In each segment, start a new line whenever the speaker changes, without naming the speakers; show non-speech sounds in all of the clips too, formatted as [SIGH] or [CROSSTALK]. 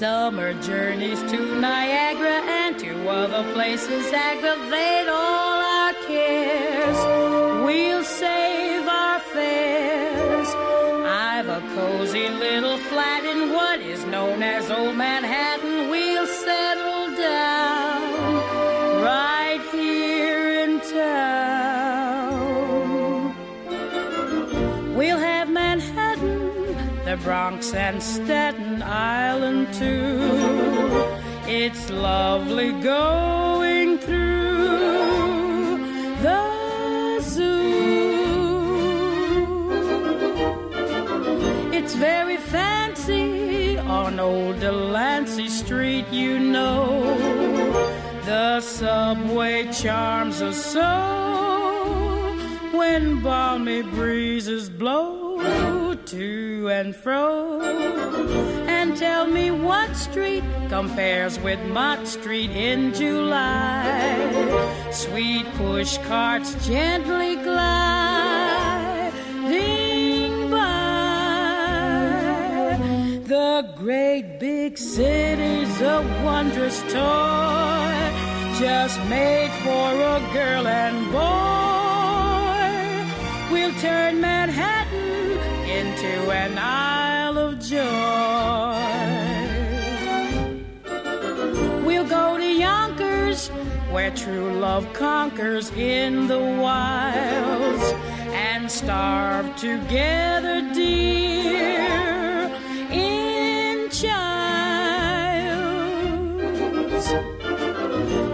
Summer journeys to Niagara and to other places aggravate all Bronx, and Staten Island too. It's lovely going through the zoo. It's very fancy on old Delancey Street, you know. The subway charms us so when balmy breezes blow to and fro. And tell me what street compares with Mott Street in July. Sweet push carts gently gliding by. The great big city's a wondrous toy, just made for a girl and boy. We'll turn Manhattan into an Isle of Joy. We'll go to Yonkers, where true love conquers in the wilds, and starve together, dear, in childs.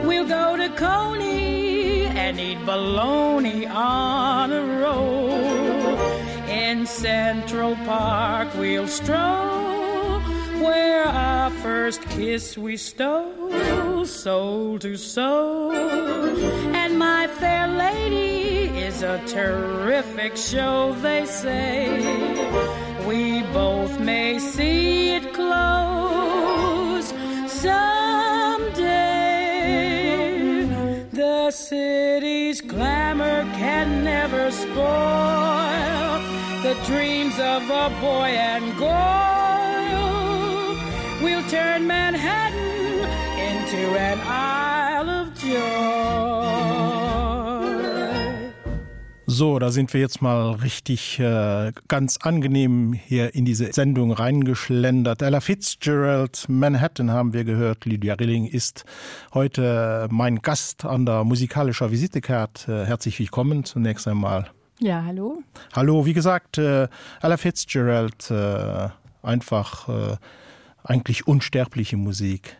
We'll go to Coney and eat bologna on a roll. Central Park, we'll stroll where our first kiss we stole, soul to soul. And my fair lady is a terrific show, they say. We both may see it close someday. The city's glamour can never spoil the dreams of a boy and girl. We'll turn Manhattan into an Isle of Joy.
So, da sind wir jetzt mal richtig äh, ganz angenehm hier in diese Sendung reingeschlendert. Ella Fitzgerald, Manhattan haben wir gehört. Lydia Rilling ist heute mein Gast an der musikalischen Visitekarte. Äh, herzlich willkommen zunächst einmal.
Ja, hallo.
Hallo, wie gesagt, äh, Ella Fitzgerald, äh, einfach äh, eigentlich unsterbliche Musik.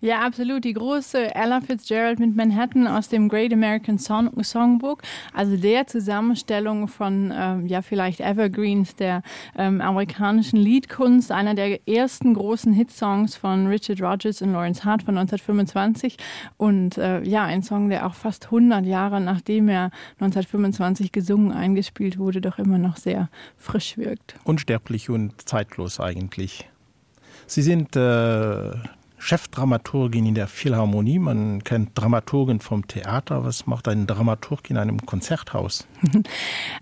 Ja, absolut. Die große Ella Fitzgerald mit Manhattan aus dem Great American Song Songbook, also der Zusammenstellung von ähm, ja vielleicht Evergreens der ähm, amerikanischen Liedkunst, einer der ersten großen Hitsongs von Richard Rogers und Lawrence Hart von 1925 und äh, ja ein Song, der auch fast 100 Jahre nachdem er 1925 gesungen eingespielt wurde, doch immer noch sehr frisch wirkt.
Unsterblich und zeitlos eigentlich. Sie sind äh Chefdramaturgin in der Philharmonie. Man kennt Dramaturgen vom Theater. Was macht ein Dramaturg in einem Konzerthaus? [LAUGHS]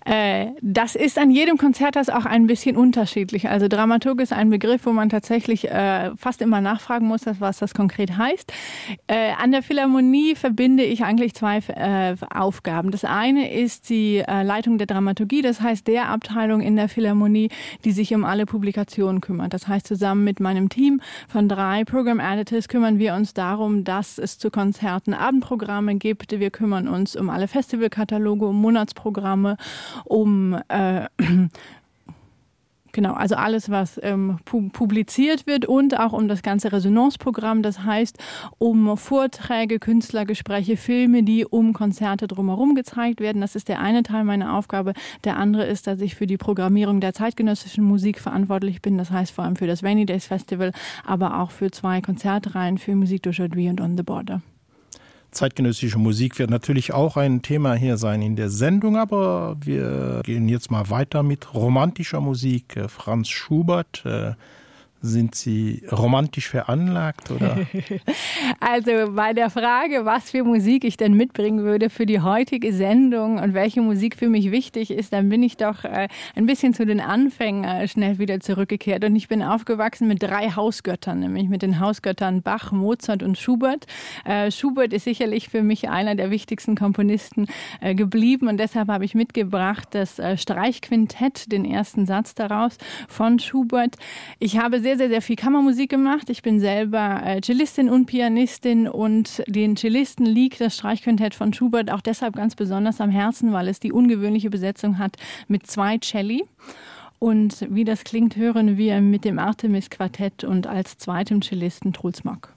Äh, das ist an jedem Konzerthaus auch ein bisschen unterschiedlich. Also Dramaturg ist ein Begriff, wo man tatsächlich äh, fast immer nachfragen muss, was das konkret heißt. Äh, an der Philharmonie verbinde ich eigentlich zwei Aufgaben. Das eine ist die Leitung der Dramaturgie, das heißt der Abteilung in der Philharmonie, die sich um alle Publikationen kümmert. Das heißt zusammen mit meinem Team von drei Programm Editors kümmern wir uns darum, dass es zu Konzerten Abendprogramme gibt. Wir kümmern uns um alle Festivalkataloge, um Monatsprogramme, um äh, [CLEARS THROAT] Genau, also alles, was ähm, pu publiziert wird und auch um das ganze Resonanceprogramm, das heißt um Vorträge, Künstlergespräche, Filme, die um Konzerte drumherum gezeigt werden. Das ist der eine Teil meiner Aufgabe. Der andere ist, dass ich für die Programmierung der zeitgenössischen Musik verantwortlich bin. Das heißt vor allem für das Rainy Days Festival, aber auch für zwei Konzertreihen für Musik Audrey und On the Border
zeitgenössische Musik wird natürlich auch ein Thema hier sein in der Sendung, aber wir gehen jetzt mal weiter mit romantischer Musik. Franz Schubert, Sind Sie romantisch veranlagt oder? [LAUGHS]
Also bei der Frage, was für Musik ich denn mitbringen würde für die heutige Sendung und welche Musik für mich wichtig ist, dann bin ich doch äh, ein bisschen zu den Anfängen äh, schnell wieder zurückgekehrt. Und ich bin aufgewachsen mit drei Hausgöttern, nämlich mit den Hausgöttern Bach, Mozart und Schubert. Äh, Schubert ist sicherlich für mich einer der wichtigsten Komponisten äh, geblieben und deshalb habe ich mitgebracht das äh, Streichquintett, den ersten Satz daraus von Schubert. Ich habe sehr sehr, sehr, sehr viel Kammermusik gemacht. Ich bin selber äh, Cellistin und Pianistin und den Cellisten liegt das Streichquintett von Schubert auch deshalb ganz besonders am Herzen, weil es die ungewöhnliche Besetzung hat mit zwei Celli. Und wie das klingt, hören wir mit dem Artemis Quartett und als zweitem Cellisten Trulsmock.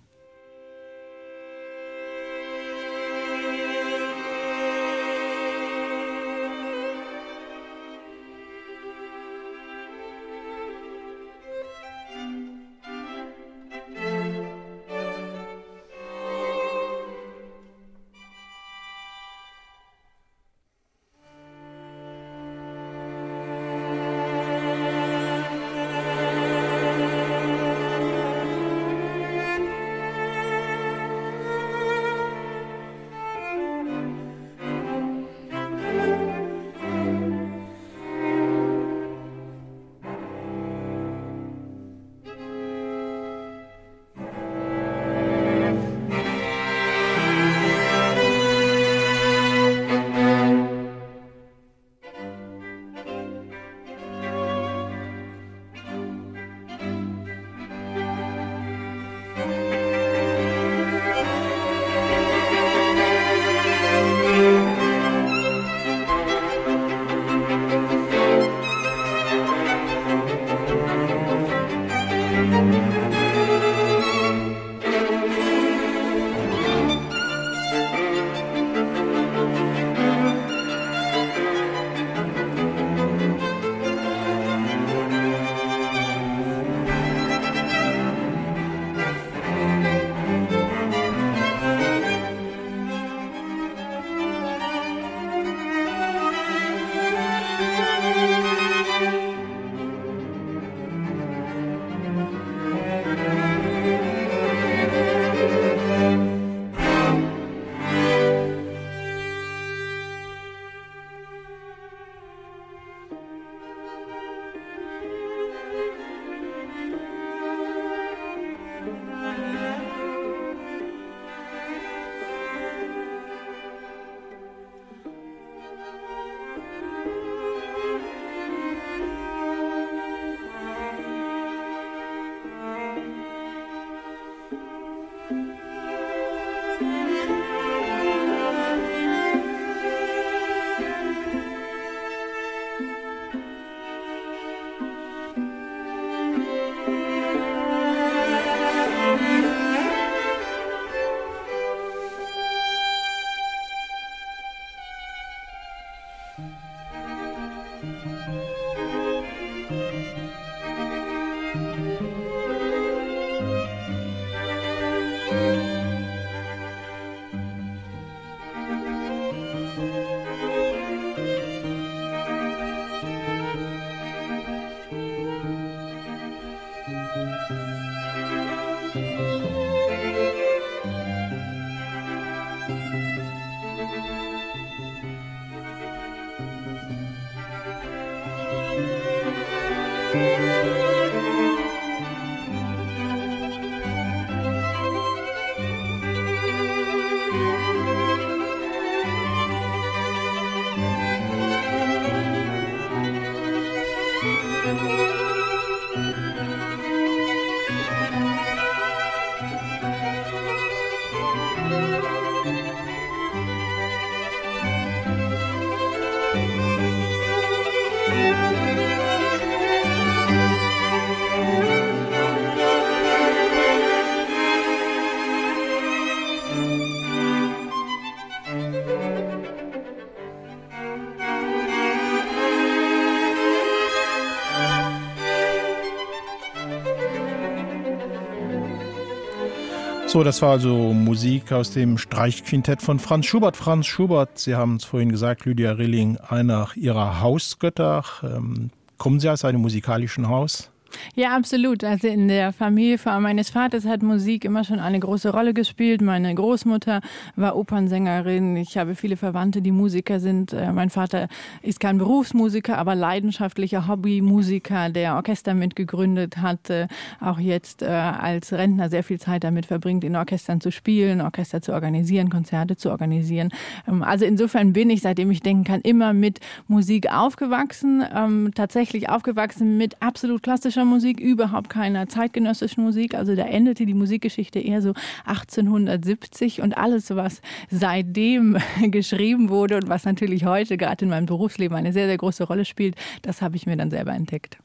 So, das war also Musik aus dem Streichquintett von Franz Schubert. Franz Schubert, Sie haben es vorhin gesagt, Lydia Rilling, einer Ihrer Hausgötter. Ähm, kommen Sie aus einem musikalischen Haus?
Ja, absolut. Also in der Familie meines Vaters hat Musik immer schon eine große Rolle gespielt. Meine Großmutter war Opernsängerin. Ich habe viele Verwandte, die Musiker sind. Äh, mein Vater ist kein Berufsmusiker, aber leidenschaftlicher Hobbymusiker, der Orchester mitgegründet hat, auch jetzt äh, als Rentner sehr viel Zeit damit verbringt, in Orchestern zu spielen, Orchester zu organisieren, Konzerte zu organisieren. Ähm, also insofern bin ich, seitdem ich denken kann, immer mit Musik aufgewachsen, ähm, tatsächlich aufgewachsen mit absolut klassischer Musik, überhaupt keiner zeitgenössischen Musik. Also da endete die Musikgeschichte eher so 1870 und alles, was seitdem [LAUGHS] geschrieben wurde und was natürlich heute gerade in meinem Berufsleben eine sehr, sehr große Rolle spielt, das habe ich mir dann selber entdeckt.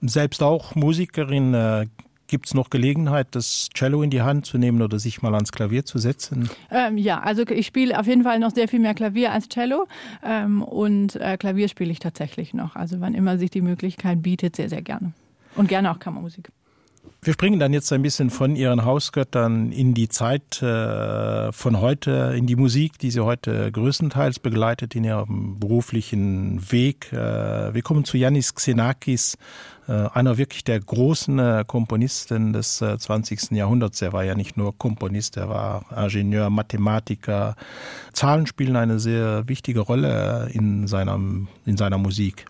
Selbst auch Musikerin äh, Gibt es noch Gelegenheit, das Cello in die Hand zu nehmen oder sich mal ans Klavier zu setzen?
Ähm, ja, also ich spiele auf jeden Fall noch sehr viel mehr Klavier als Cello ähm, und äh, Klavier spiele ich tatsächlich noch. Also wann immer sich die Möglichkeit bietet, sehr, sehr gerne. Und gerne auch Kammermusik.
Wir springen dann jetzt ein bisschen von Ihren Hausgöttern in die Zeit äh, von heute, in die Musik, die Sie heute größtenteils begleitet in Ihrem beruflichen Weg. Äh, wir kommen zu Yannis Xenakis, äh, einer wirklich der großen Komponisten des 20. Jahrhunderts. Er war ja nicht nur Komponist, er war Ingenieur, Mathematiker. Zahlen spielen eine sehr wichtige Rolle in seiner, in seiner Musik.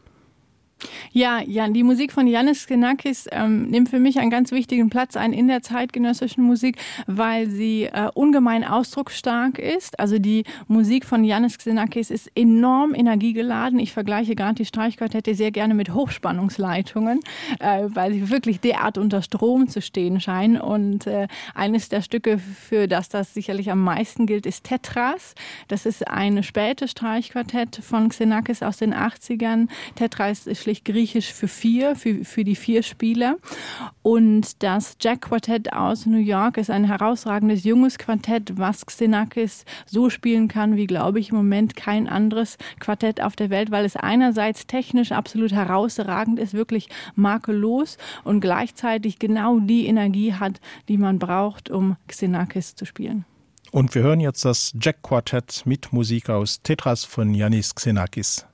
Ja, ja, die Musik von Janis Genakis ähm, nimmt für mich einen ganz wichtigen Platz ein in der zeitgenössischen Musik, weil sie äh, ungemein ausdrucksstark ist. Also die Musik von Janis Xenakis ist enorm energiegeladen. Ich vergleiche gerade die Streichquartette sehr gerne mit Hochspannungsleitungen, äh, weil sie wirklich derart unter Strom zu stehen scheinen. Und äh, eines der Stücke, für das das sicherlich am meisten gilt, ist Tetras. Das ist eine späte Streichquartett von Xenakis aus den 80ern. Tetras ist schlicht griechisch für vier, für, für die vier Spieler. Und das Jack Quartett aus New York ist ein herausragendes junges Quartett, was Xenakis so spielen kann, wie glaube ich im Moment kein anderes Quartett auf der Welt, weil es einerseits technisch absolut herausragend ist, wirklich makellos und gleichzeitig genau die Energie hat, die man braucht, um Xenakis zu spielen.
Und wir hören jetzt das Jack Quartett mit Musik aus Tetras von Yanis Xenakis.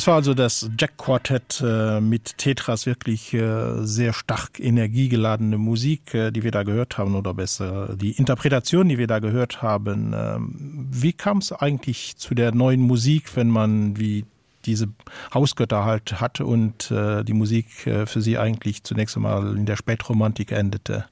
Das war also das Jack Quartett äh, mit Tetras wirklich äh, sehr stark energiegeladene Musik, äh, die wir da gehört haben oder besser die Interpretation, die wir da gehört haben. Äh, wie kam es eigentlich zu der neuen Musik, wenn man wie diese Hausgötter halt hat und äh, die Musik äh, für sie eigentlich zunächst einmal in der Spätromantik endete?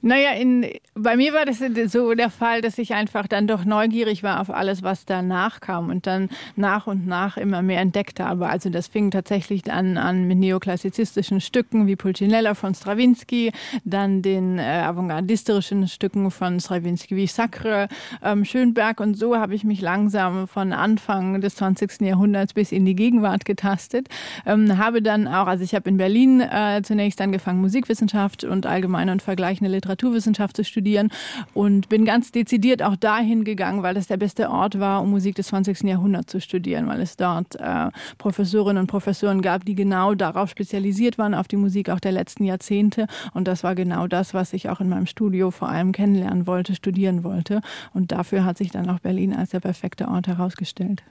Naja, in, bei mir war das so der Fall, dass ich einfach dann doch neugierig war auf alles, was danach kam und dann nach und nach immer mehr entdeckt habe. Also das fing tatsächlich an an mit neoklassizistischen Stücken wie Pulcinella von Strawinski, dann den äh, avantgardistischen Stücken von Strawinski wie Sacre, ähm, Schönberg und so habe ich mich langsam von Anfang des 20. Jahrhunderts bis in die Gegenwart getastet. Ähm, habe dann auch, also ich habe in Berlin äh, zunächst angefangen Musikwissenschaft und allgemeine und vergleichende Literatur Literaturwissenschaft zu studieren und bin ganz dezidiert auch dahin gegangen, weil es der beste Ort war, um Musik des 20. Jahrhunderts zu studieren, weil es dort äh, Professorinnen und Professoren gab, die genau darauf spezialisiert waren auf die Musik auch der letzten Jahrzehnte und das war genau das, was ich auch in meinem Studio vor allem kennenlernen wollte, studieren wollte und dafür hat sich dann auch Berlin als der perfekte Ort herausgestellt.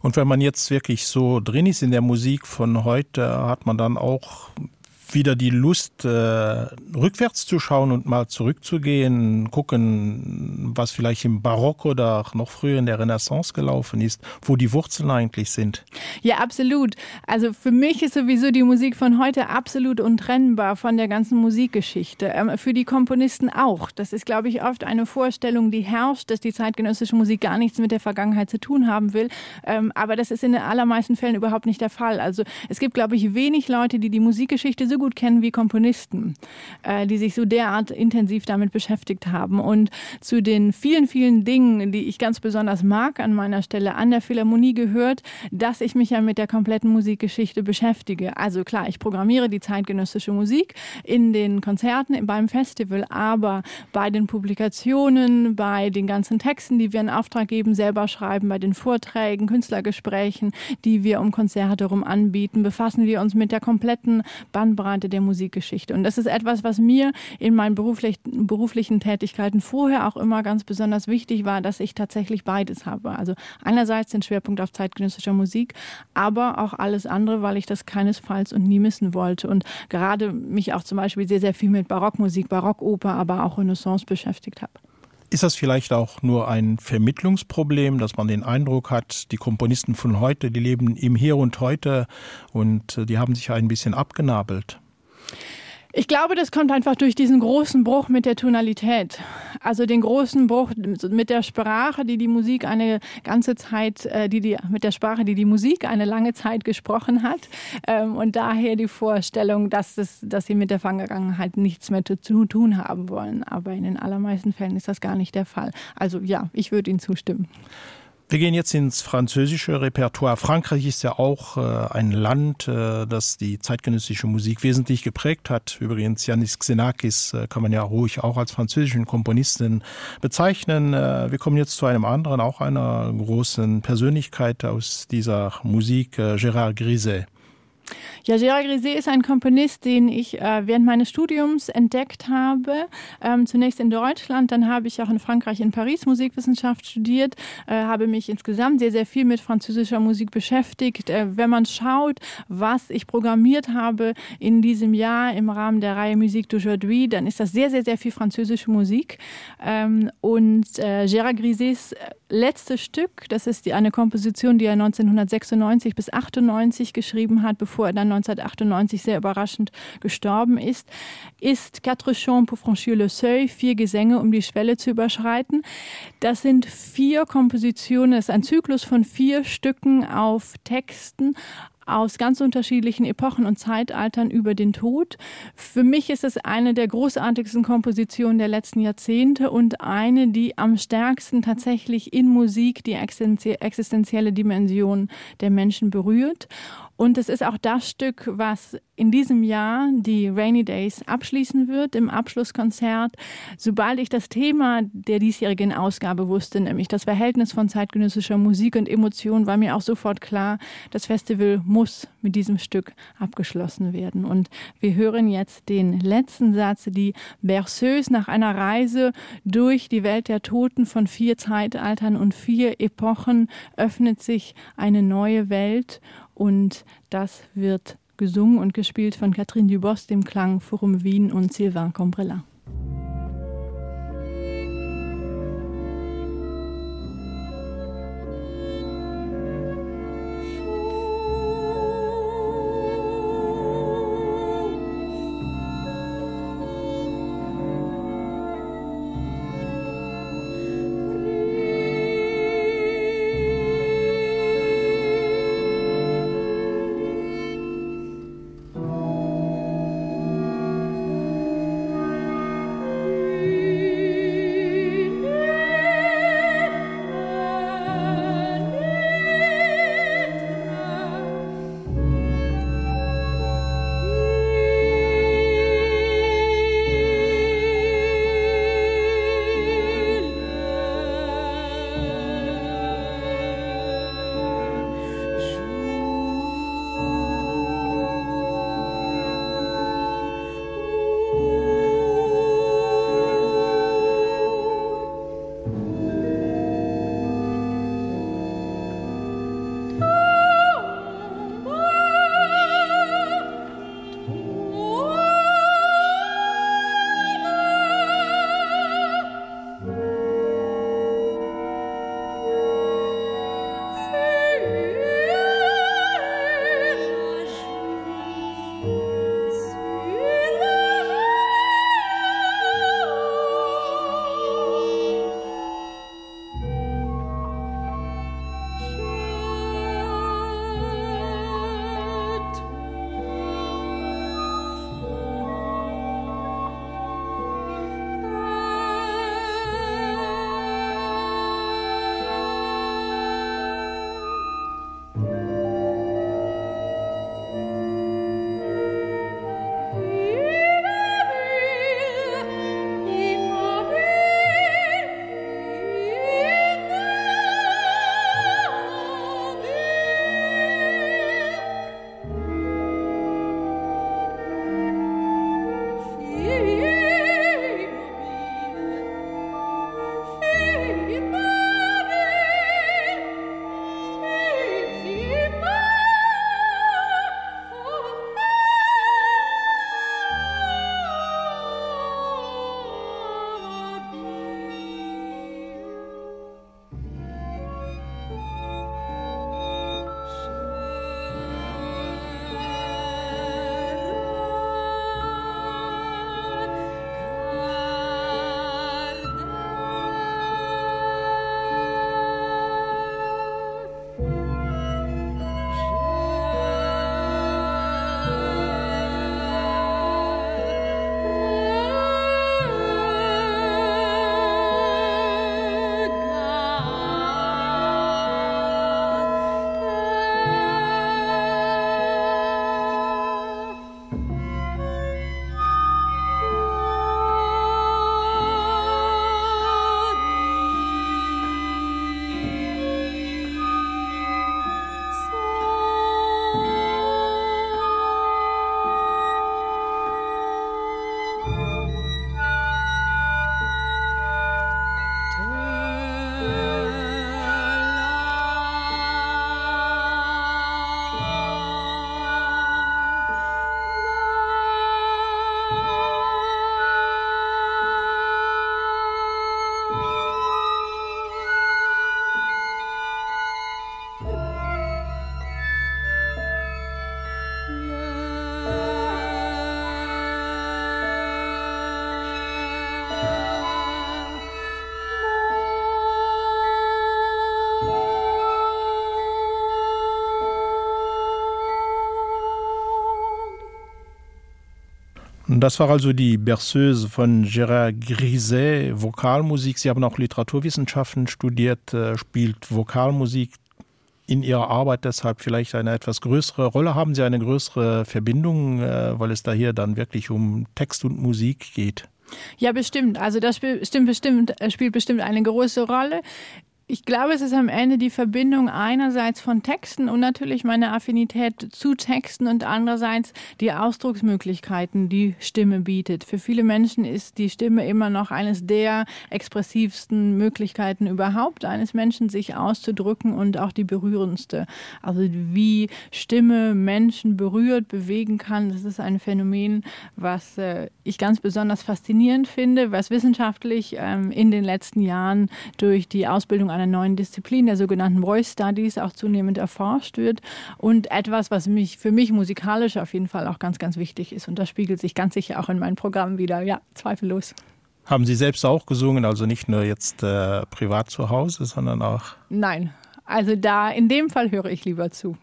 Und wenn man jetzt wirklich so drin ist in der Musik von heute, hat man dann auch wieder die Lust äh, rückwärts zu schauen und mal zurückzugehen, gucken, was vielleicht im Barock oder noch früher in der Renaissance gelaufen ist, wo die Wurzeln eigentlich sind.
Ja absolut. Also für mich ist sowieso die Musik von heute absolut untrennbar von der ganzen Musikgeschichte. Ähm, für die Komponisten auch. Das ist glaube ich oft eine Vorstellung, die herrscht, dass die zeitgenössische Musik gar nichts mit der Vergangenheit zu tun haben will. Ähm, aber das ist in den allermeisten Fällen überhaupt nicht der Fall. Also es gibt glaube ich wenig Leute, die die Musikgeschichte so gut kennen wie Komponisten, äh, die sich so derart intensiv damit beschäftigt haben. Und zu den vielen, vielen Dingen, die ich ganz besonders mag an meiner Stelle an der Philharmonie gehört, dass ich mich ja mit der kompletten Musikgeschichte beschäftige. Also klar, ich programmiere die zeitgenössische Musik in den Konzerten, beim Festival, aber bei den Publikationen, bei den ganzen Texten, die wir in Auftrag geben, selber schreiben, bei den Vorträgen, Künstlergesprächen, die wir um Konzerte herum anbieten, befassen wir uns mit der kompletten Bandbreite Breite der Musikgeschichte. Und das ist etwas, was mir in meinen beruflichen, beruflichen Tätigkeiten vorher auch immer ganz besonders wichtig war, dass ich tatsächlich beides habe. Also einerseits den Schwerpunkt auf zeitgenössischer Musik, aber auch alles andere, weil ich das keinesfalls und nie missen wollte und gerade mich auch zum Beispiel sehr, sehr viel mit Barockmusik, Barockoper, aber auch Renaissance beschäftigt habe.
Ist das vielleicht auch nur ein Vermittlungsproblem, dass man den Eindruck hat, die Komponisten von heute, die leben im Hier und heute und äh, die haben sich ein bisschen abgenabelt?
Ich glaube, das kommt einfach durch diesen großen Bruch mit der Tonalität. Also den großen Bruch mit der Sprache, die die Musik eine ganze Zeit, äh, die die mit der Sprache, die die Musik eine lange Zeit gesprochen hat. Ähm, und daher die Vorstellung, dass, es, dass sie mit der Fangegangenheit nichts mehr zu tun haben wollen. Aber in den allermeisten Fällen ist das gar nicht der Fall. Also ja, ich würde Ihnen zustimmen.
Wir gehen jetzt ins französische Repertoire. Frankreich ist ja auch äh, ein Land, äh, das die zeitgenössische Musik wesentlich geprägt hat. Übrigens Janis Xenakis äh, kann man ja ruhig auch als französischen Komponisten bezeichnen. Äh, wir kommen jetzt zu einem anderen, auch einer großen Persönlichkeit aus dieser Musik, äh, Gérard Griset.
Ja, Gérard Griset ist ein Komponist, den ich äh, während meines Studiums entdeckt habe. Ähm, zunächst in Deutschland, dann habe ich auch in Frankreich in Paris Musikwissenschaft studiert, äh, habe mich insgesamt sehr, sehr viel mit französischer Musik beschäftigt. Äh, wenn man schaut, was ich programmiert habe in diesem Jahr im Rahmen der Reihe Musik d'aujourd'hui, dann ist das sehr, sehr, sehr viel französische Musik. Ähm, und äh, Gérard Grisets letzte Stück, das ist die, eine Komposition, die er 1996 bis 98 geschrieben hat, bevor er dann 1998 sehr überraschend gestorben ist, ist Quatre Chants pour franchir le Seuil, vier Gesänge, um die Schwelle zu überschreiten. Das sind vier Kompositionen, es ist ein Zyklus von vier Stücken auf Texten, aus ganz unterschiedlichen Epochen und Zeitaltern über den Tod. Für mich ist es eine der großartigsten Kompositionen der letzten Jahrzehnte und eine, die am stärksten tatsächlich in Musik die existenzielle Dimension der Menschen berührt. Und es ist auch das Stück, was in diesem Jahr die Rainy Days abschließen wird im Abschlusskonzert. Sobald ich das Thema der diesjährigen Ausgabe wusste, nämlich das Verhältnis von zeitgenössischer Musik und Emotion, war mir auch sofort klar, das Festival muss mit diesem Stück abgeschlossen werden. Und wir hören jetzt den letzten Satz, die Berceuse nach einer Reise durch die Welt der Toten von vier Zeitaltern und vier Epochen öffnet sich eine neue Welt und das wird gesungen und gespielt von Catherine Dubos, dem Klang Forum Wien und Sylvain Combrella.
Das war also die Berceuse von Gérard Griset, Vokalmusik. Sie haben auch Literaturwissenschaften studiert, äh, spielt Vokalmusik in Ihrer Arbeit deshalb vielleicht eine etwas größere Rolle. Haben Sie eine größere Verbindung, äh, weil es da hier dann wirklich um Text und Musik geht?
Ja bestimmt. Also das stimmt bestimmt, spielt bestimmt eine große Rolle Ich glaube, es ist am Ende die Verbindung einerseits von Texten und natürlich meine Affinität zu Texten und andererseits die Ausdrucksmöglichkeiten, die Stimme bietet. Für viele Menschen ist die Stimme immer noch eines der expressivsten Möglichkeiten überhaupt eines Menschen sich auszudrücken und auch die berührendste. Also wie Stimme Menschen berührt, bewegen kann, das ist ein Phänomen, was äh, ich ganz besonders faszinierend finde, was wissenschaftlich ähm, in den letzten Jahren durch die Ausbildung einer neuen Disziplin der sogenannten Voice Studies auch zunehmend erforscht wird und etwas, was mich für mich musikalisch auf jeden Fall auch ganz, ganz wichtig ist. Und das spiegelt sich ganz sicher auch in meinem Programm wieder. Ja, zweifellos.
Haben Sie selbst auch gesungen, also nicht nur jetzt äh, privat zu Hause, sondern auch?
Nein, also da in dem Fall höre ich lieber zu.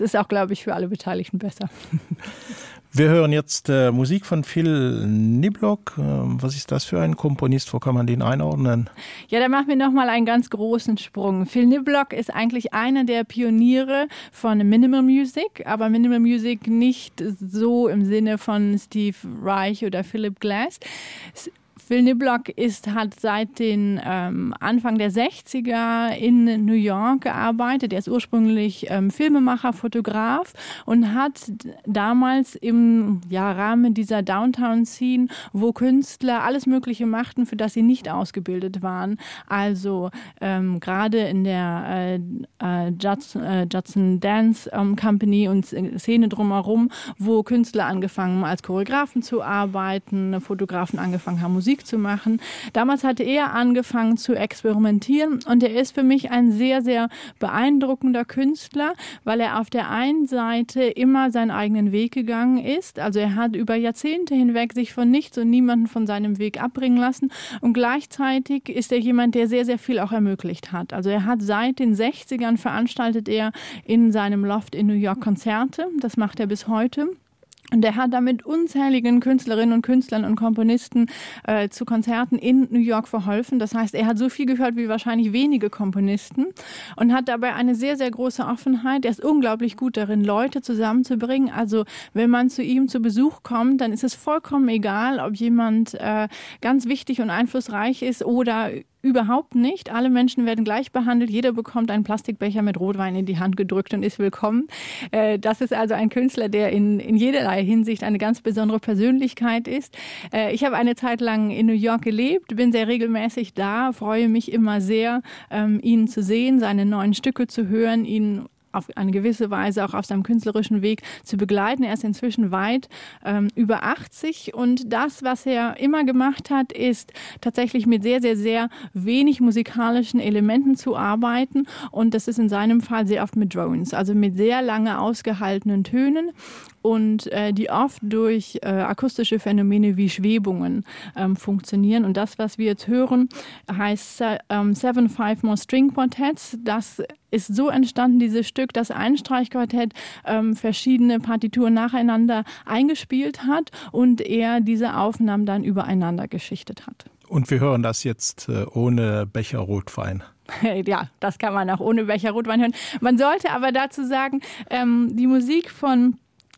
Es ist auch, glaube ich, für alle Beteiligten besser. [LAUGHS]
Wir hören jetzt äh, Musik von Phil Niblock. Ähm, was ist das für ein Komponist? Wo kann man den einordnen?
Ja, da machen wir noch mal einen ganz großen Sprung. Phil Niblock ist eigentlich einer der Pioniere von Minimal Music, aber Minimal Music nicht so im Sinne von Steve Reich oder Philip Glass. Phil Niblock ist hat seit den ähm, Anfang der 60er in New York gearbeitet. Er ist ursprünglich ähm, Filmemacher, Fotograf und hat damals im ja, Rahmen dieser Downtown Scene, wo Künstler alles mögliche machten, für das sie nicht ausgebildet waren. Also ähm, gerade in der äh, äh, Judson, äh, Judson Dance ähm, Company und Szene drumherum, wo Künstler angefangen als Choreografen zu arbeiten, Fotografen angefangen haben Musik Musik zu machen. Damals hatte er angefangen zu experimentieren und er ist für mich ein sehr, sehr beeindruckender Künstler, weil er auf der einen Seite immer seinen eigenen Weg gegangen ist. Also er hat über Jahrzehnte hinweg sich von nichts und niemanden von seinem Weg abbringen lassen und gleichzeitig ist er jemand, der sehr, sehr viel auch ermöglicht hat. Also er hat seit den 60ern veranstaltet er in seinem Loft in New York Konzerte. Das macht er bis heute. Und er hat damit unzähligen Künstlerinnen und Künstlern und Komponisten äh, zu Konzerten in New York verholfen. Das heißt, er hat so viel gehört wie wahrscheinlich wenige Komponisten und hat dabei eine sehr, sehr große Offenheit. Er ist unglaublich gut darin, Leute zusammenzubringen. Also wenn man zu ihm zu Besuch kommt, dann ist es vollkommen egal, ob jemand äh, ganz wichtig und einflussreich ist oder Überhaupt nicht. Alle Menschen werden gleich behandelt. Jeder bekommt einen Plastikbecher mit Rotwein in die Hand gedrückt und ist willkommen. Äh, das ist also ein Künstler, der in, in jederlei Hinsicht eine ganz besondere Persönlichkeit ist. Äh, ich habe eine Zeit lang in New York gelebt, bin sehr regelmäßig da, freue mich immer sehr, ähm, ihn zu sehen, seine neuen Stücke zu hören, ihn auf eine gewisse Weise auch auf seinem künstlerischen Weg zu begleiten. Er ist inzwischen weit ähm, über 80 und das, was er immer gemacht hat, ist tatsächlich mit sehr, sehr, sehr wenig musikalischen Elementen zu arbeiten. Und das ist in seinem Fall sehr oft mit Drones, also mit sehr lange ausgehaltenen Tönen und äh, die oft durch äh, akustische Phänomene wie Schwebungen ähm, funktionieren. Und das, was wir jetzt hören, heißt ähm, Seven Five More String Quartets. Das ist so entstanden, dieses Stück, das Einstreichquartett ähm, verschiedene Partituren nacheinander eingespielt hat und er diese Aufnahmen dann übereinander geschichtet hat.
Und wir hören das jetzt äh, ohne Becher Rotwein. [LAUGHS]
Ja, das kann man auch ohne Becher Rotwein hören. Man sollte aber dazu sagen, ähm, die Musik von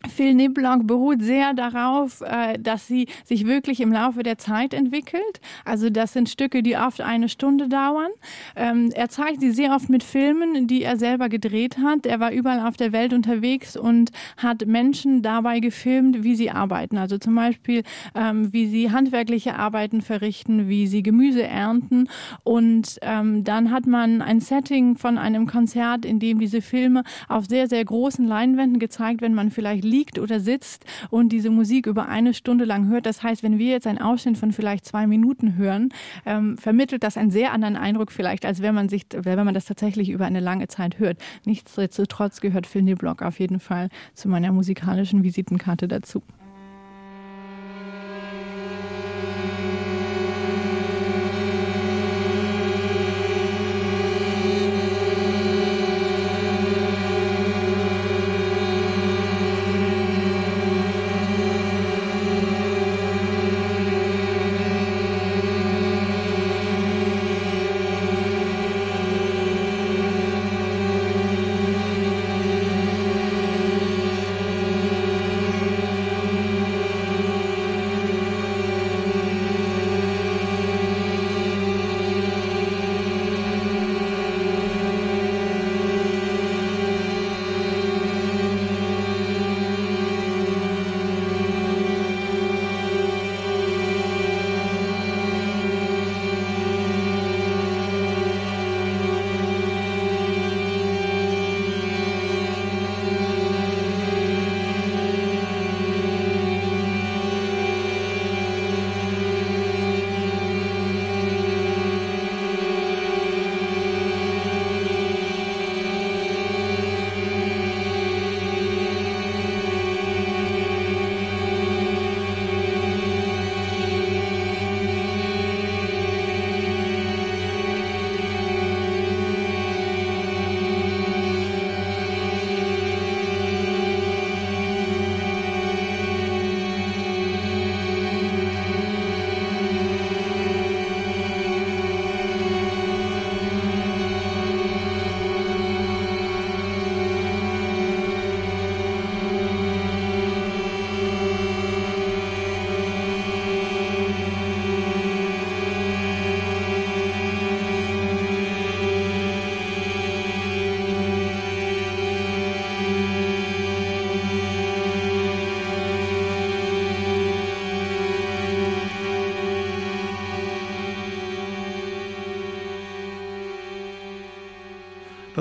Phil Niblanc beruht sehr darauf, äh, dass sie sich wirklich im Laufe der Zeit entwickelt. Also das sind Stücke, die oft eine Stunde dauern. Ähm, er zeigt sie sehr oft mit Filmen, die er selber gedreht hat. Er war überall auf der Welt unterwegs und hat Menschen dabei gefilmt, wie sie arbeiten. Also zum Beispiel, ähm, wie sie handwerkliche Arbeiten verrichten, wie sie Gemüse ernten. Und ähm, dann hat man ein Setting von einem Konzert, in dem diese Filme auf sehr, sehr großen Leinwänden gezeigt, wenn man vielleicht liegt oder sitzt und diese Musik über eine Stunde lang hört. Das heißt, wenn wir jetzt einen Ausschnitt von vielleicht zwei Minuten hören, ähm, vermittelt das einen sehr anderen Eindruck vielleicht, als wenn man sich, wenn man das tatsächlich über eine lange Zeit hört. Nichtsdestotrotz gehört Phil Niblock auf jeden Fall zu meiner musikalischen Visitenkarte dazu.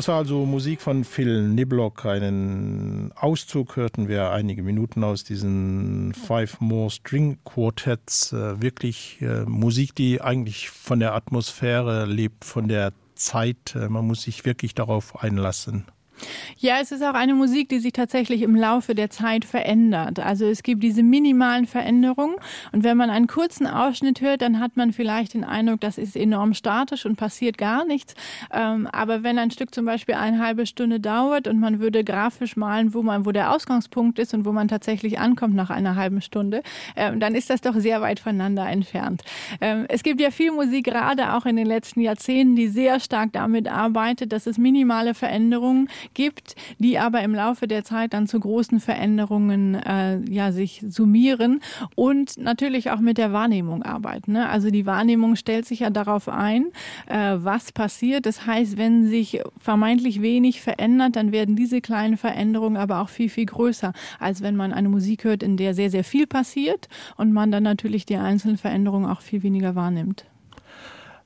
Das war also Musik von Phil Niblock. Einen Auszug hörten wir einige Minuten aus diesen Five More String Quartets. Äh, wirklich äh, Musik, die eigentlich von der Atmosphäre lebt, von der Zeit. Äh, man muss sich wirklich darauf einlassen.
Ja, es ist auch eine Musik, die sich tatsächlich im Laufe der Zeit verändert. Also es gibt diese minimalen Veränderungen und wenn man einen kurzen Ausschnitt hört, dann hat man vielleicht den Eindruck, das ist enorm statisch und passiert gar nichts. Ähm, aber wenn ein Stück zum Beispiel eine halbe Stunde dauert und man würde grafisch malen, wo man wo der Ausgangspunkt ist und wo man tatsächlich ankommt nach einer halben Stunde, ähm, dann ist das doch sehr weit voneinander entfernt. Ähm, es gibt ja viel Musik gerade auch in den letzten Jahrzehnten, die sehr stark damit arbeitet, dass es minimale Veränderungen gibt, die aber im Laufe der Zeit dann zu großen Veränderungen äh, ja, sich summieren und natürlich auch mit der Wahrnehmung arbeiten. Ne? Also die Wahrnehmung stellt sich ja darauf ein, äh, was passiert. Das heißt, wenn sich vermeintlich wenig verändert, dann werden diese kleinen Veränderungen aber auch viel, viel größer, als wenn man eine Musik hört, in der sehr, sehr viel passiert und man dann natürlich die einzelnen Veränderungen auch viel weniger wahrnimmt.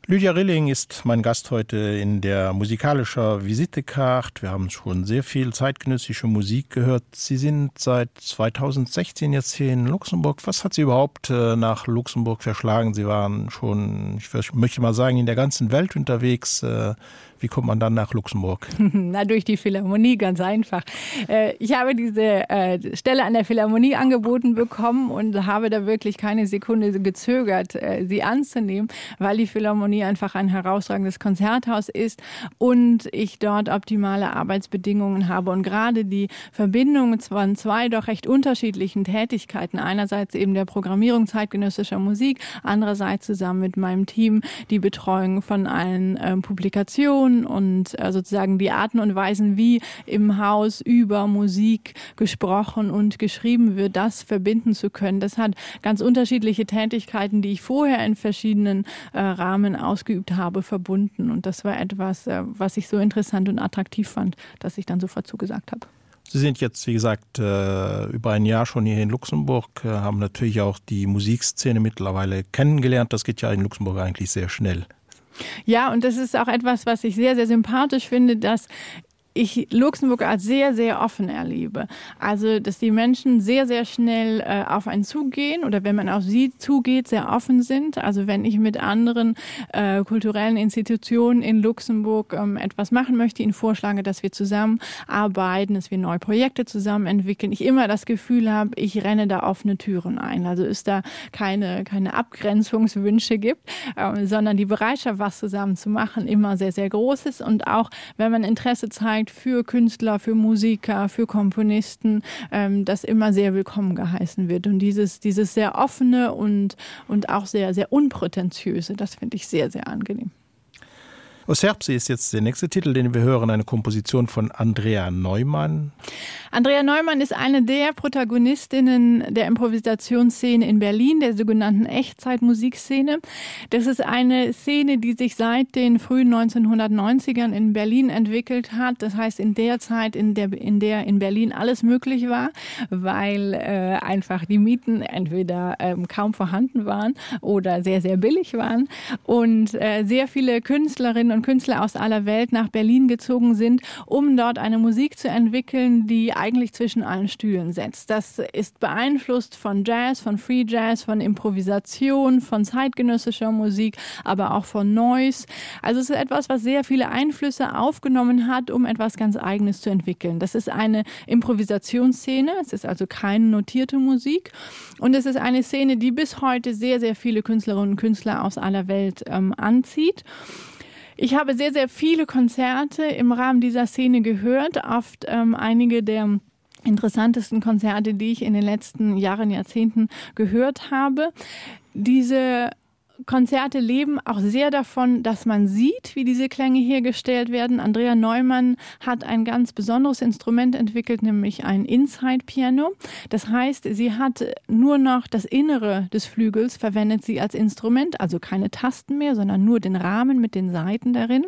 Lydia Rilling ist mein Gast heute in der musikalischer Visitekarte. Wir haben schon sehr viel zeitgenössische Musik gehört. Sie sind seit 2016 jetzt hier in Luxemburg. Was hat Sie überhaupt äh, nach Luxemburg verschlagen? Sie waren schon, ich möchte mal sagen, in der ganzen Welt unterwegs. Wie kommt man dann nach Luxemburg? [LAUGHS]
Na durch die Philharmonie ganz einfach. Äh, ich habe diese äh, Stelle an der Philharmonie angeboten bekommen und habe da wirklich keine Sekunde gezögert, äh, sie anzunehmen, weil die Philharmonie einfach ein herausragendes Konzerthaus ist und ich dort optimale Arbeitsbedingungen habe und gerade die Verbindung von zwei doch recht unterschiedlichen Tätigkeiten einerseits eben der Programmierung zeitgenössischer Musik, andererseits zusammen mit meinem Team die Betreuung von allen Publikationen Tradition und äh, sozusagen die Arten und Weisen, wie im Haus über Musik gesprochen und geschrieben wird, das verbinden zu können. Das hat ganz unterschiedliche Tätigkeiten, die ich vorher in verschiedenen äh, Rahmen ausgeübt habe, verbunden. Und das war etwas, äh, was ich so interessant und attraktiv fand, dass ich dann sofort zugesagt habe.
Sie sind jetzt wie gesagt äh, über ein Jahr schon hier in Luxemburg, äh, haben natürlich auch die Musikszene mittlerweile kennengelernt. Das geht ja in Luxemburg eigentlich sehr schnell.
Ja, und das ist auch etwas, was ich sehr, sehr sympathisch finde, dass ich Luxemburg als sehr sehr offen erlebe. Also dass die Menschen sehr sehr schnell äh, auf einen zugehen oder wenn man auf sie zugeht sehr offen sind. Also wenn ich mit anderen äh, kulturellen institutionen in Luxemburg ähm, etwas machen möchte ihnen vorschlage dass wir zusammen arbeiten dass wir neue Projekte zusammen entwickeln ich immer das Gefühl habe ich renne da offene Türen ein. Also ist da keine keine Abgrenzungswünsche gibt äh, sondern die Bereitschaft was zusammen zu machen immer sehr sehr groß ist. Und auch wenn man Interesse zeigt zeigt für Künstler, für Musiker, für Komponisten, ähm, das immer sehr willkommen geheißen wird. Und dieses, dieses sehr offene und, und auch sehr, sehr unprätentiöse, das finde ich sehr, sehr angenehm.
Oserbse ist jetzt der nächste Titel, den wir hören, eine Komposition von Andrea Neumann.
Andrea Neumann ist eine der Protagonistinnen der Improvisationsszene in Berlin, der sogenannten Echtzeitmusikszene. Das ist eine Szene, die sich seit den frühen 1990ern in Berlin entwickelt hat. Das heißt in der Zeit, in der in, der in Berlin alles möglich war, weil äh, einfach die Mieten entweder ähm, kaum vorhanden waren oder sehr, sehr billig waren und äh, sehr viele Künstlerinnen und Künstler aus aller Welt nach Berlin gezogen sind, um dort eine Musik zu entwickeln, die eigentlich zwischen allen Stühlen setzt. Das ist beeinflusst von Jazz, von Free Jazz, von Improvisation, von zeitgenössischer Musik, aber auch von Noise. Also es ist etwas, was sehr viele Einflüsse aufgenommen hat, um etwas ganz eigenes zu entwickeln. Das ist eine Improvisationsszene. Es ist also keine notierte Musik. Und es ist eine Szene, die bis heute sehr, sehr viele Künstlerinnen und Künstler aus aller Welt ähm, anzieht. Ich habe sehr, sehr viele Konzerte im Rahmen dieser Szene gehört, oft ähm, einige der interessantesten Konzerte, die ich in den letzten Jahren, Jahrzehnten gehört habe. Diese Konzerte leben auch sehr davon, dass man sieht, wie diese Klänge hergestellt werden. Andrea Neumann hat ein ganz besonderes Instrument entwickelt, nämlich ein Inside Piano. Das heißt, sie hat nur noch das Innere des Flügels verwendet sie als Instrument, also keine Tasten mehr, sondern nur den Rahmen mit den Seiten darin.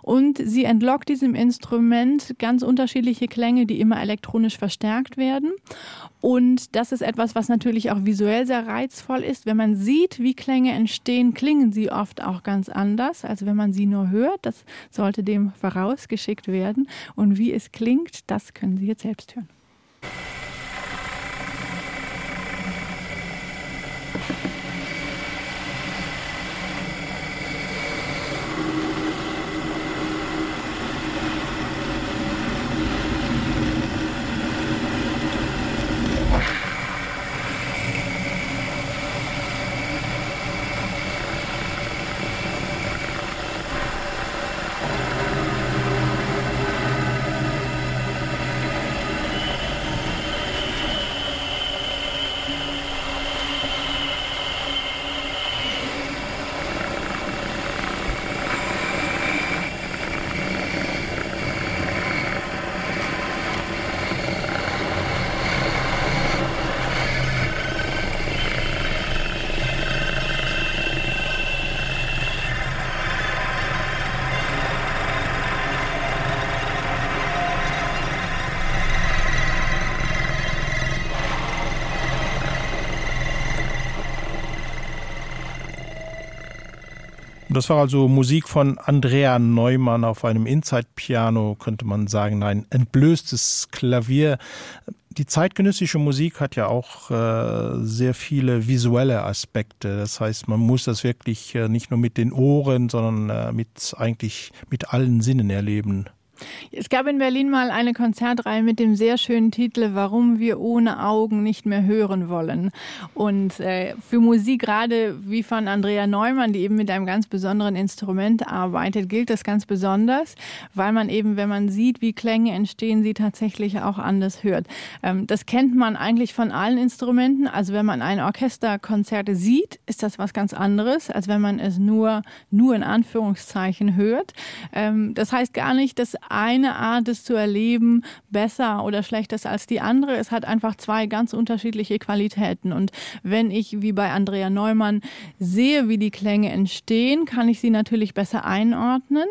Und sie entlockt diesem Instrument ganz unterschiedliche Klänge, die immer elektronisch verstärkt werden. Und das ist etwas, was natürlich auch visuell sehr reizvoll ist, wenn man sieht, wie Klänge entstehen entstehen, klingen sie oft auch ganz anders, als wenn man sie nur hört. Das sollte dem vorausgeschickt werden. Und wie es klingt, das können Sie jetzt selbst hören.
Das war also Musik von Andrea Neumann auf einem Inside-Piano, könnte man sagen, ein entblößtes Klavier. Die zeitgenössische Musik hat ja auch äh, sehr viele visuelle Aspekte. Das heißt, man muss das wirklich äh, nicht nur mit den Ohren, sondern äh, mit eigentlich mit allen Sinnen erleben.
Es gab in Berlin mal eine Konzertreihe mit dem sehr schönen Titel „Warum wir ohne Augen nicht mehr hören wollen. Und äh, für Musik gerade wie von Andrea Neumann, die eben mit einem ganz besonderen Instrument arbeitet, gilt das ganz besonders, weil man eben, wenn man sieht, wie Klänge entstehen, sie tatsächlich auch anders hört. Ähm, das kennt man eigentlich von allen Instrumenten. Also wenn man ein Orchesterkonzerte sieht, ist das was ganz anderes, als wenn man es nur nur in Anführungszeichen hört. Ähm, das heißt gar nicht, dass eine Art es zu erleben besser oder schlechtes als die andere. Es hat einfach zwei ganz unterschiedliche Qualitäten. Und wenn ich wie bei Andrea Neumann sehe, wie die Klänge entstehen, kann ich sie natürlich besser einordnen.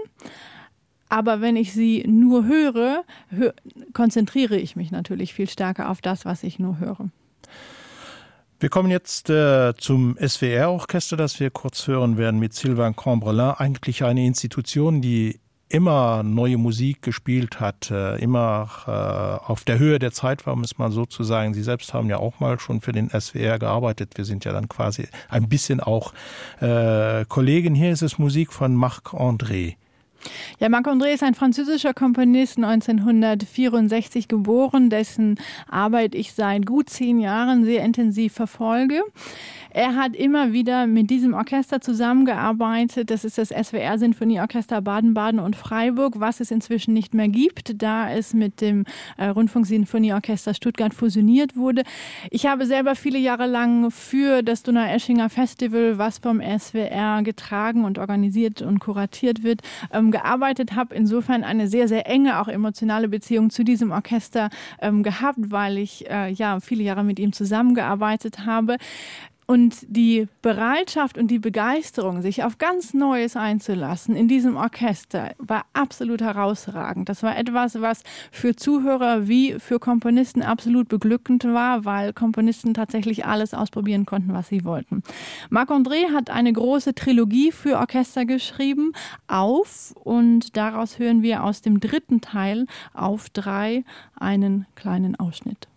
Aber wenn ich sie nur höre, hö konzentriere ich mich natürlich viel stärker auf das, was ich nur höre.
Wir kommen jetzt äh, zum SWR-Orchester, das wir kurz hören werden mit Sylvain Cambrelin, eigentlich eine Institution, die immer neue Musik gespielt hat, äh, immer äh, auf der Höhe der Zeit war, muss man sozusagen. Sie selbst haben ja auch mal schon für den SWR gearbeitet. Wir sind ja dann quasi ein bisschen auch äh, Kollegen. Hier ist es Musik von Marc André.
Ja, Marc André ist ein französischer Komponist 1964 geboren, dessen Arbeit ich seit gut zehn Jahren sehr intensiv verfolge. Er hat immer wieder mit diesem Orchester zusammengearbeitet. Das ist das SWR Sinfonieorchester Baden-Baden und Freiburg, was es inzwischen nicht mehr gibt, da es mit dem äh, Rundfunksinfonieorchester Stuttgart fusioniert wurde. Ich habe selber viele Jahre lang für das Donau-Eschinger Festival, was vom SWR getragen und organisiert und kuratiert wird, ähm, gearbeitet habe. Insofern eine sehr, sehr enge, auch emotionale Beziehung zu diesem Orchester ähm, gehabt, weil ich äh, ja viele Jahre mit ihm zusammengearbeitet habe. Und die Bereitschaft und die Begeisterung, sich auf ganz Neues einzulassen in diesem Orchester war absolut herausragend. Das war etwas, was für Zuhörer wie für Komponisten absolut beglückend war, weil Komponisten tatsächlich alles ausprobieren konnten, was sie wollten. Marc André hat eine große Trilogie für Orchester geschrieben auf und daraus hören wir aus dem dritten Teil auf drei einen kleinen Ausschnitt.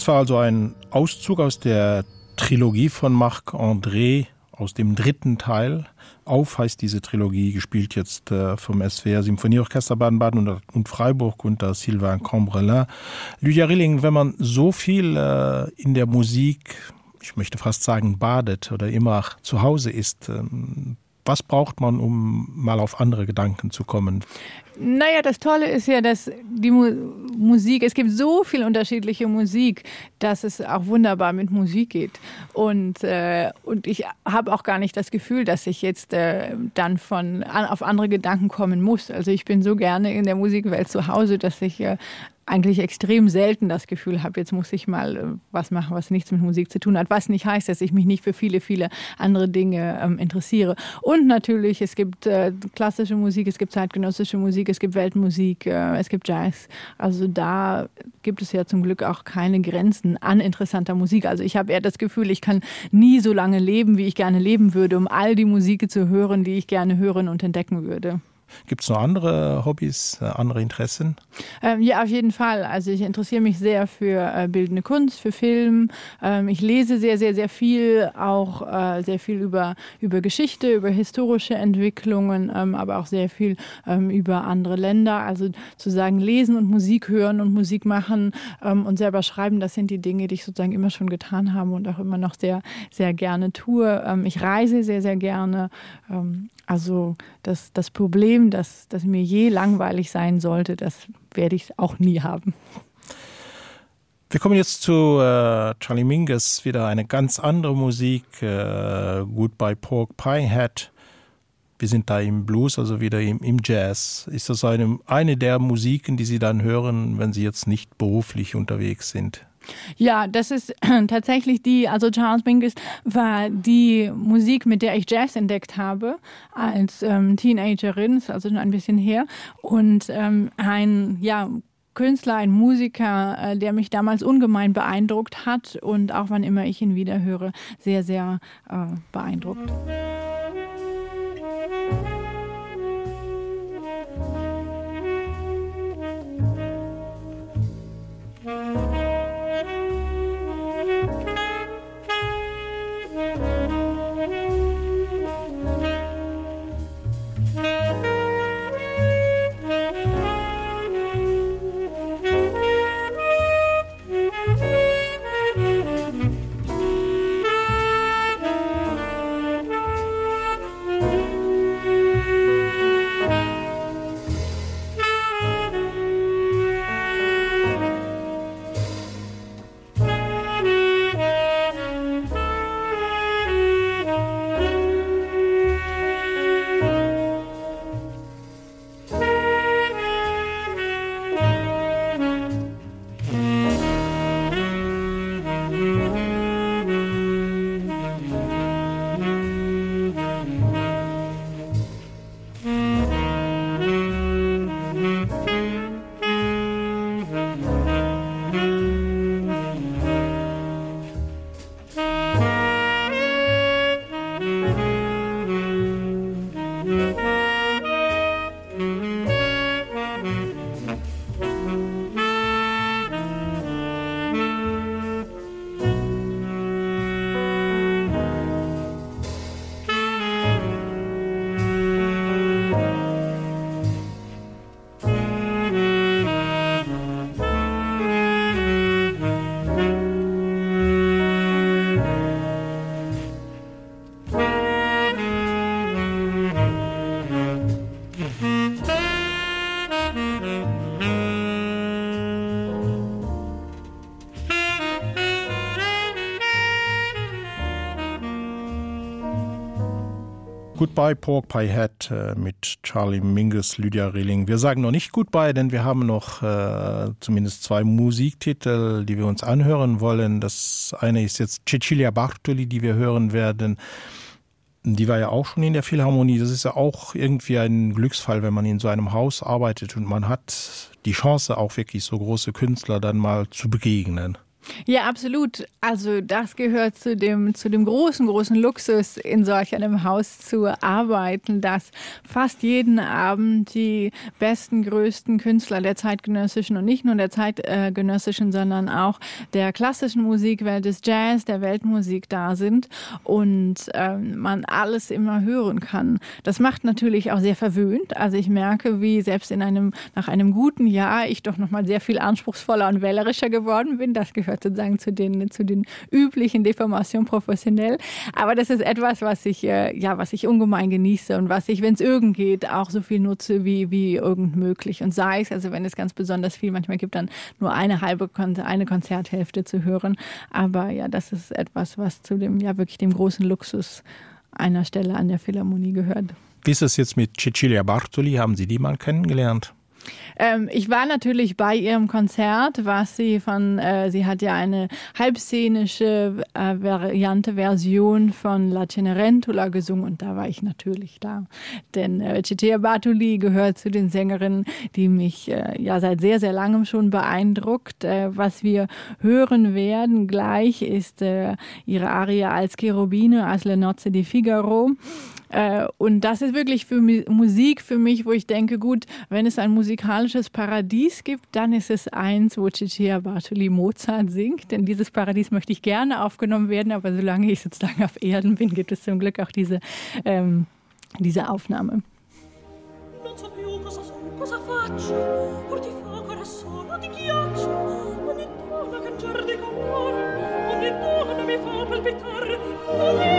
Das war also ein Auszug aus der Trilogie von Marc André aus dem dritten Teil. Auf heißt diese Trilogie gespielt jetzt äh, vom SWR Symphonieorchester Baden-Baden und, Freiburg unter Sylvain Cambrelin. Lydia Rilling, wenn man so viel äh, in der Musik, ich möchte fast sagen, badet oder immer zu Hause ist, ähm, was braucht man, um mal auf andere Gedanken zu kommen?
Naja, das Tolle ist ja, dass die Mu Musik, es gibt so viel unterschiedliche Musik, dass es auch wunderbar mit Musik geht. Und, äh, und ich habe auch gar nicht das Gefühl, dass ich jetzt äh, dann von an, auf andere Gedanken kommen muss. Also ich bin so gerne in der Musikwelt zu Hause, dass ich äh, eigentlich extrem selten das Gefühl habe, jetzt muss ich mal äh, was machen, was nichts mit Musik zu tun hat, was nicht heißt, dass ich mich nicht für viele, viele andere Dinge ähm, interessiere. Und natürlich, es gibt äh, klassische Musik, es gibt zeitgenössische Musik, es gibt Weltmusik, äh, es gibt Jazz. Also da gibt es ja zum Glück auch keine Grenzen an interessanter Musik. Also ich habe eher das Gefühl, ich kann nie so lange leben, wie ich gerne leben würde, um all die Musik zu hören, die ich gerne hören und entdecken würde.
Gibt es noch andere Hobbys, äh, andere Interessen?
Ähm, ja, auf jeden Fall. Also ich interessiere mich sehr für äh, bildende Kunst, für Film. Ähm, ich lese sehr, sehr, sehr viel, auch äh, sehr viel über, über Geschichte, über historische Entwicklungen, ähm, aber auch sehr viel ähm, über andere Länder. Also zu sagen, lesen und Musik hören und Musik machen ähm, und selber schreiben, das sind die Dinge, die ich sozusagen immer schon getan habe und auch immer noch sehr, sehr gerne tue. Ähm, ich reise sehr, sehr gerne. Also das, das Problem, dass das mir je langweilig sein sollte, das werde ich auch nie haben.
Wir kommen jetzt zu äh, Charlie Mingus wieder eine ganz andere Musik äh, bei Pork Pie hat. Wir sind da im Blues, also wieder im, im Jazz. Ist das eine, eine der Musiken, die Sie dann hören, wenn Sie jetzt nicht beruflich unterwegs sind?
Ja, das ist [CLEARS THROAT] tatsächlich die, also Charles Mingus war die Musik, mit der ich Jazz entdeckt habe als ähm, Teenagerin, also schon ein bisschen her und ähm, ein ja, Künstler, ein Musiker, äh, der mich damals ungemein beeindruckt hat und auch wann immer ich ihn wieder höre, sehr, sehr äh, beeindruckt.
Goodbye Pork Pie Head äh, mit Charlie Mingus, Lydia Rilling. Wir sagen noch nicht Goodbye, denn wir haben noch äh, zumindest zwei Musiktitel, die wir uns anhören wollen. Das eine ist jetzt Cecilia Bartoli, die wir hören werden. Die war ja auch schon in der Philharmonie. Das ist ja auch irgendwie ein Glücksfall, wenn man in so einem Haus arbeitet und man hat die Chance, auch wirklich so große Künstler dann mal zu begegnen.
Ja, absolut. Also das gehört zu dem, zu dem großen, großen Luxus, in solch einem Haus zu arbeiten, dass fast jeden Abend die besten, größten Künstler der zeitgenössischen und nicht nur der zeitgenössischen, sondern auch der klassischen Musikwelt des Jazz, der Weltmusik da sind und ähm, man alles immer hören kann. Das macht natürlich auch sehr verwöhnt. Also ich merke, wie selbst in einem, nach einem guten Jahr ich doch noch mal sehr viel anspruchsvoller und wählerischer geworden bin. Das gehört sozusagen zu den, zu den üblichen Deformationen professionell. Aber das ist etwas, was ich, äh, ja, was ich ungemein genieße und was ich, wenn es irgend geht, auch so viel nutze wie, wie irgend möglich. Und sei es, also wenn es ganz besonders viel manchmal gibt, dann nur eine halbe Kon eine Konzerthälfte zu hören. Aber ja, das ist etwas, was zu dem ja wirklich dem großen Luxus einer Stelle an der Philharmonie gehört.
Wie ist es jetzt mit Cecilia Bartoli? Haben Sie die mal kennengelernt?
Ähm, ich war natürlich bei ihrem Konzert, was sie von äh, sie hat ja eine halbszenische äh, Variante Version von La Cenerentula gesungen und da war ich natürlich da. Denn äh, Chitea Bartoli gehört zu den Sängerinnen, die mich äh, ja seit sehr, sehr langem schon beeindruckt. Äh, was wir hören werden gleich ist äh, ihre Aria als Cherubine als Le Nozze di Figaro. Äh, und das ist wirklich für Musik für mich, wo ich denke gut, wenn es ein musikalisches Paradies gibt, dann ist es eins, wo Chichia Bartoli Mozart singt. Denn dieses Paradies möchte ich gerne aufgenommen werden, aber solange ich sozusagen auf Erden bin, gibt es zum Glück auch diese, ähm, diese Aufnahme. Ogni donna cangiar di palpitare Ogni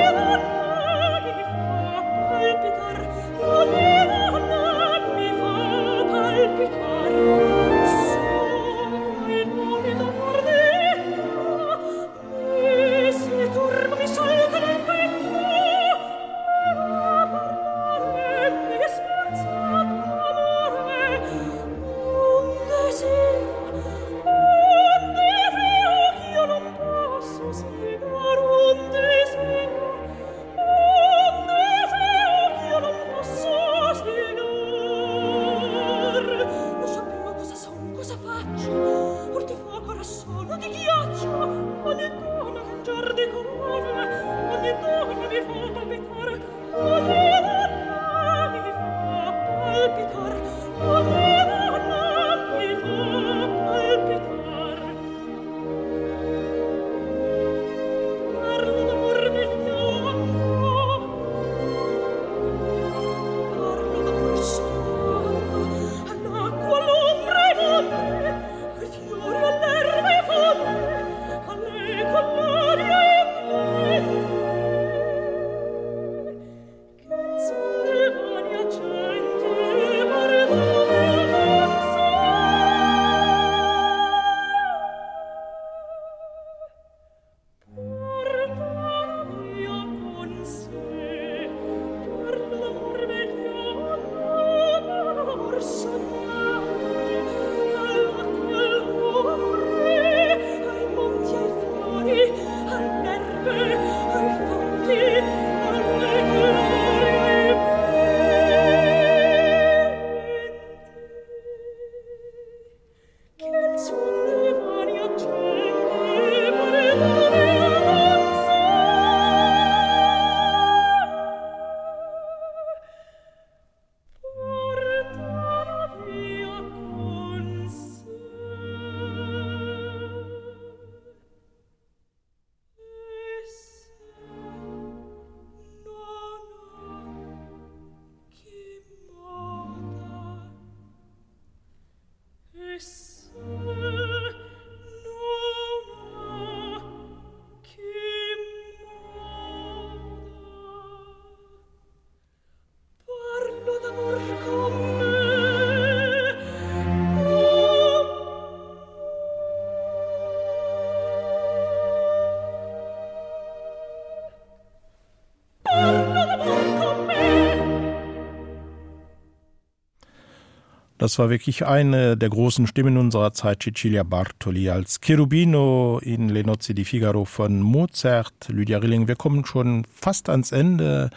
Das war wirklich eine der großen Stimmen unserer Zeit Cecilia Bartoli als Cherubino in Lenozzi di Figaro von Mozart, Lydia Rilling. Wir kommen schon fast ans Ende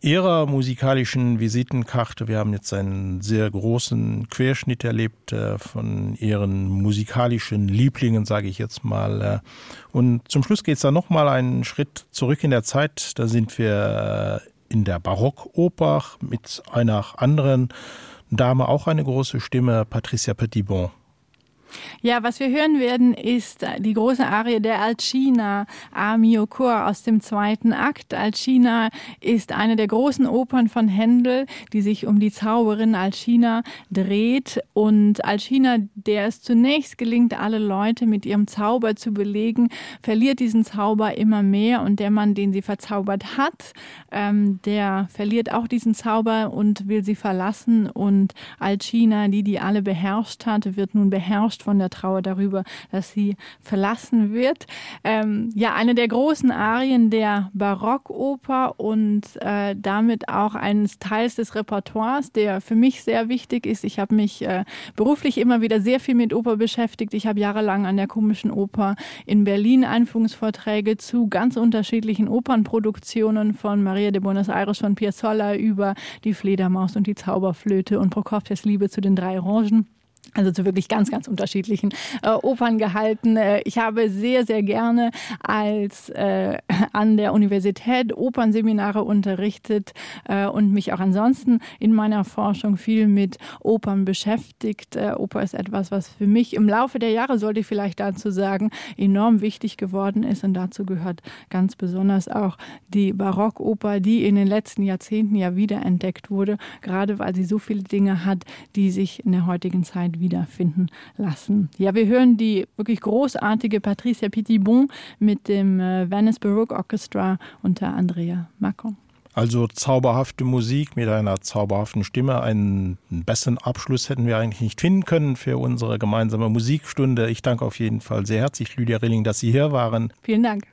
Ihrer musikalischen Visitenkarte. Wir haben jetzt einen sehr großen Querschnitt erlebt äh, von Ihren musikalischen Lieblingen, sage ich jetzt mal. Äh. Und zum Schluss geht es da noch mal einen Schritt zurück in der Zeit. Da sind wir äh, in der Barockoper mit einer anderen Dame, auch eine große Stimme, Patricia Petitbon.
Ja, was wir hören werden, ist die große Arie der Alcina Amiokor aus dem zweiten Akt. Alcina ist eine der großen Opern von Händel, die sich um die Zauberin Alcina dreht. Und Alcina, der es zunächst gelingt, alle Leute mit ihrem Zauber zu belegen, verliert diesen Zauber immer mehr. Und der Mann, den sie verzaubert hat, ähm, der verliert auch diesen Zauber und will sie verlassen. Und Alcina, die die alle beherrscht hat, wird nun beherrscht von der Trauer darüber, dass sie verlassen wird. Ähm, ja, eine der großen Arien der Barockoper und äh, damit auch eines Teils des Repertoires, der für mich sehr wichtig ist. Ich habe mich äh, beruflich immer wieder sehr viel mit Oper beschäftigt. Ich habe jahrelang an der komischen Oper in Berlin Einführungsvorträge zu ganz unterschiedlichen Opernproduktionen von Maria de Buenos Aires von Piazzolla über die Fledermaus und die Zauberflöte und Prokofjes Liebe zu den drei Orangen also zu wirklich ganz ganz unterschiedlichen äh, Opern gehalten. Äh, ich habe sehr sehr gerne als äh, an der Universität Opernseminare unterrichtet äh, und mich auch ansonsten in meiner Forschung viel mit Opern beschäftigt. Äh, Oper ist etwas, was für mich im Laufe der Jahre sollte ich vielleicht dazu sagen enorm wichtig geworden ist und dazu gehört ganz besonders auch die Barockoper, die in den letzten Jahrzehnten ja wiederentdeckt wurde, gerade weil sie so viele Dinge hat, die sich in der heutigen Zeit wiederfinden lassen. Ja, wir hören die wirklich großartige Patricia Pitibon mit dem äh, Venice Baroque Orchestra unter Andrea Macron.
Also zauberhafte Musik mit einer zauberhaften Stimme. Einen besseren Abschluss hätten wir eigentlich nicht finden können für unsere gemeinsame Musikstunde. Ich danke auf jeden Fall sehr herzlich Lydia Rilling, dass Sie hier waren.
Vielen Dank.